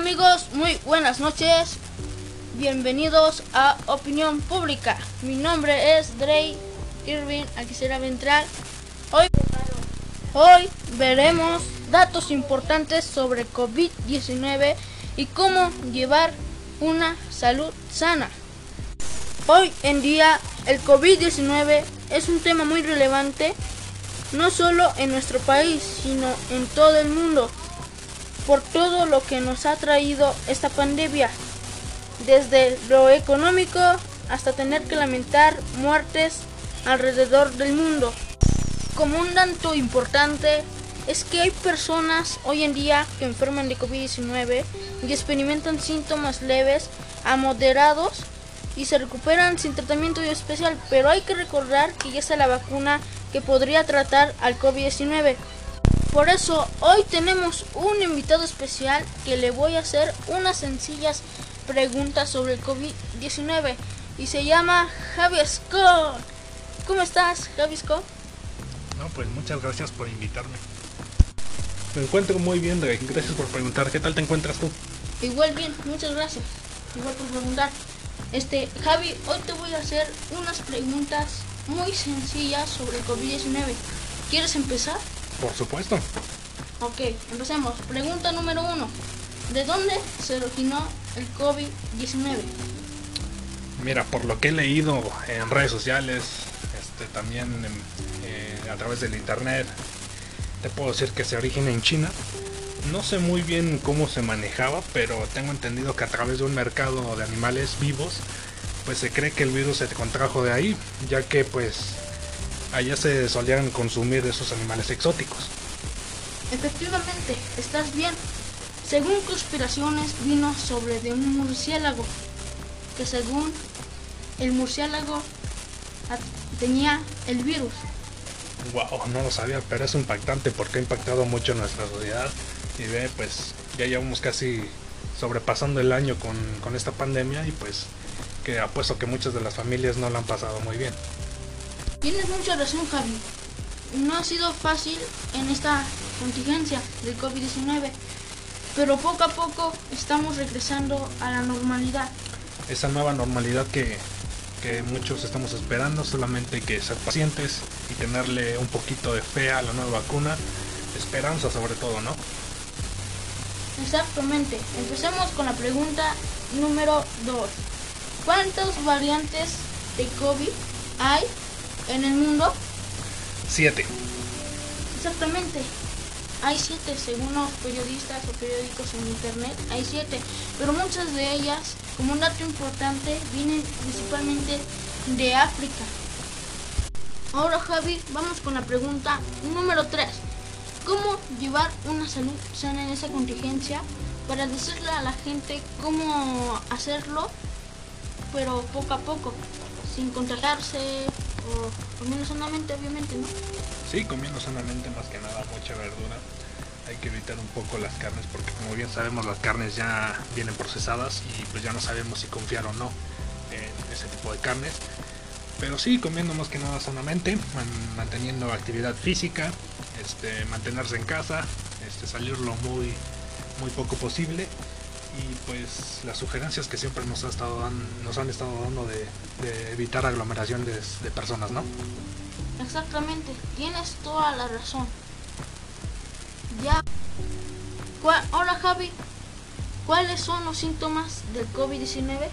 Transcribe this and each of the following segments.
amigos? Muy buenas noches. Bienvenidos a Opinión Pública. Mi nombre es Drey Irving Aquisera Ventral. Hoy, hoy veremos datos importantes sobre COVID-19 y cómo llevar una salud sana. Hoy en día el COVID-19 es un tema muy relevante no solo en nuestro país, sino en todo el mundo, por todo lo que nos ha traído esta pandemia, desde lo económico hasta tener que lamentar muertes alrededor del mundo. Como un dato importante es que hay personas hoy en día que enferman de COVID-19 y experimentan síntomas leves a moderados y se recuperan sin tratamiento especial, pero hay que recordar que ya está la vacuna que podría tratar al COVID-19. Por eso hoy tenemos un invitado especial que le voy a hacer unas sencillas preguntas sobre el COVID-19 y se llama Javier Scott. ¿Cómo estás, Javier Scott? No, pues muchas gracias por invitarme. Me encuentro muy bien, Gracias por preguntar. ¿Qué tal te encuentras tú? Igual bien, muchas gracias. Igual por preguntar. Este, Javi, hoy te voy a hacer unas preguntas muy sencillas sobre el COVID-19. ¿Quieres empezar? Por supuesto. Ok, empecemos. Pregunta número uno. ¿De dónde se originó el COVID-19? Mira, por lo que he leído en redes sociales, este, también eh, a través del internet, te puedo decir que se origina en China. No sé muy bien cómo se manejaba, pero tengo entendido que a través de un mercado de animales vivos, pues se cree que el virus se contrajo de ahí, ya que pues allá se solían consumir esos animales exóticos. Efectivamente, estás bien. Según conspiraciones vino sobre de un murciélago, que según el murciélago tenía el virus. Wow, no lo sabía, pero es impactante porque ha impactado mucho nuestra sociedad. Y ve, pues ya llevamos casi sobrepasando el año con, con esta pandemia y pues que apuesto que muchas de las familias no lo han pasado muy bien. Tienes mucha razón, Javi. No ha sido fácil en esta contingencia del COVID-19, pero poco a poco estamos regresando a la normalidad. Esa nueva normalidad que, que muchos estamos esperando, solamente hay que ser pacientes y tenerle un poquito de fe a la nueva vacuna, esperanza sobre todo, ¿no? Exactamente. Empecemos con la pregunta número 2. ¿Cuántas variantes de COVID hay en el mundo? Siete. Exactamente. Hay siete, según los periodistas o periódicos en internet, hay siete. Pero muchas de ellas, como un dato importante, vienen principalmente de África. Ahora Javi, vamos con la pregunta número 3. ¿Cómo llevar una salud sana en esa contingencia? Para decirle a la gente cómo hacerlo, pero poco a poco, sin contagiarse comiendo sanamente, obviamente, ¿no? Sí, comiendo sanamente más que nada, mucha verdura. Hay que evitar un poco las carnes porque como bien sabemos las carnes ya vienen procesadas y pues ya no sabemos si confiar o no en ese tipo de carnes. Pero sí, comiendo más que nada sanamente, manteniendo actividad física, este, mantenerse en casa, este, salirlo muy, muy poco posible y pues las sugerencias que siempre nos, ha estado nos han estado dando de, evitar aglomeración de, personas, ¿no? Exactamente, tienes toda la razón. Ya. Hola Javi, ¿cuáles son los síntomas del COVID-19?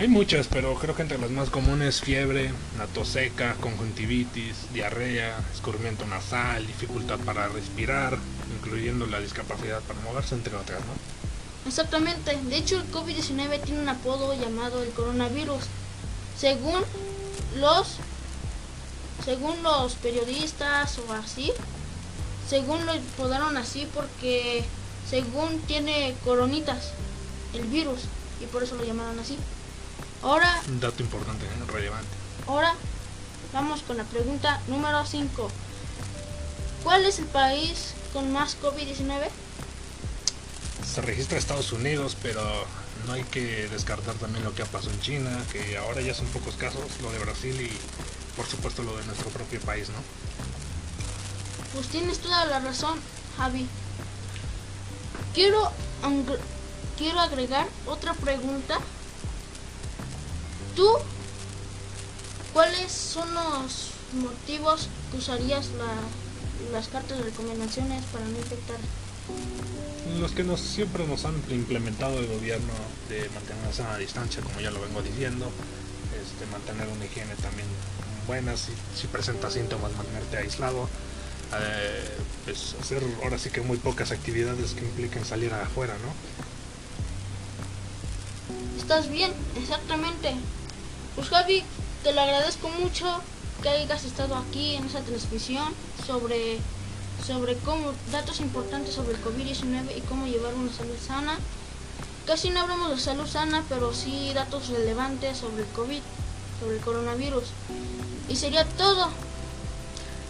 Hay muchas, pero creo que entre las más comunes fiebre, la tos seca, conjuntivitis, diarrea, escurrimiento nasal, dificultad para respirar, incluyendo la discapacidad para moverse, entre otras, ¿no? Exactamente. De hecho, el COVID-19 tiene un apodo llamado el coronavirus. Según los según los periodistas o así, según lo apodaron así porque según tiene coronitas el virus y por eso lo llamaron así. Ahora. Un dato importante, ¿eh? relevante. Ahora vamos con la pregunta número 5. ¿Cuál es el país con más COVID-19? Se registra Estados Unidos, pero no hay que descartar también lo que ha pasado en China, que ahora ya son pocos casos, lo de Brasil y por supuesto lo de nuestro propio país, ¿no? Pues tienes toda la razón, Javi. Quiero quiero agregar otra pregunta. ¿Tú cuáles son los motivos que usarías las cartas de recomendaciones para no infectar? Los que nos, siempre nos han implementado el gobierno de mantener una sana distancia, como ya lo vengo diciendo, este, mantener una higiene también buena, si, si presentas síntomas, mantenerte aislado, eh, pues hacer ahora sí que muy pocas actividades que impliquen salir afuera, ¿no? Estás bien, exactamente. Pues Javi, te lo agradezco mucho que hayas estado aquí en esa transmisión sobre, sobre cómo, datos importantes sobre el COVID-19 y cómo llevar una salud sana. Casi no hablamos de salud sana, pero sí datos relevantes sobre el COVID, sobre el coronavirus. Y sería todo.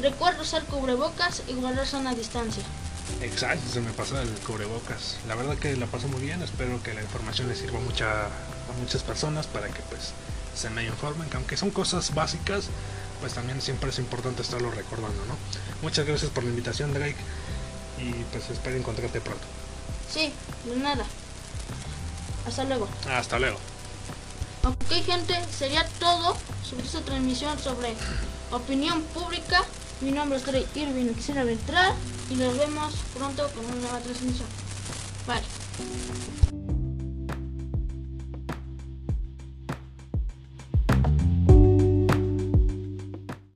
Recuerda usar cubrebocas y guardar sana distancia. Exacto, se me pasó el cubrebocas. La verdad que la pasó muy bien, espero que la información le sirva mucha, a muchas personas para que pues se me informen, que aunque son cosas básicas, pues también siempre es importante estarlo recordando, ¿no? Muchas gracias por la invitación, Drake, y pues espero encontrarte pronto. Sí, de nada. Hasta luego. Hasta luego. Ok, gente, sería todo sobre esta transmisión sobre opinión pública. Mi nombre es Drake Irving, quisiera entrar y nos vemos pronto con una nueva transmisión. Bye.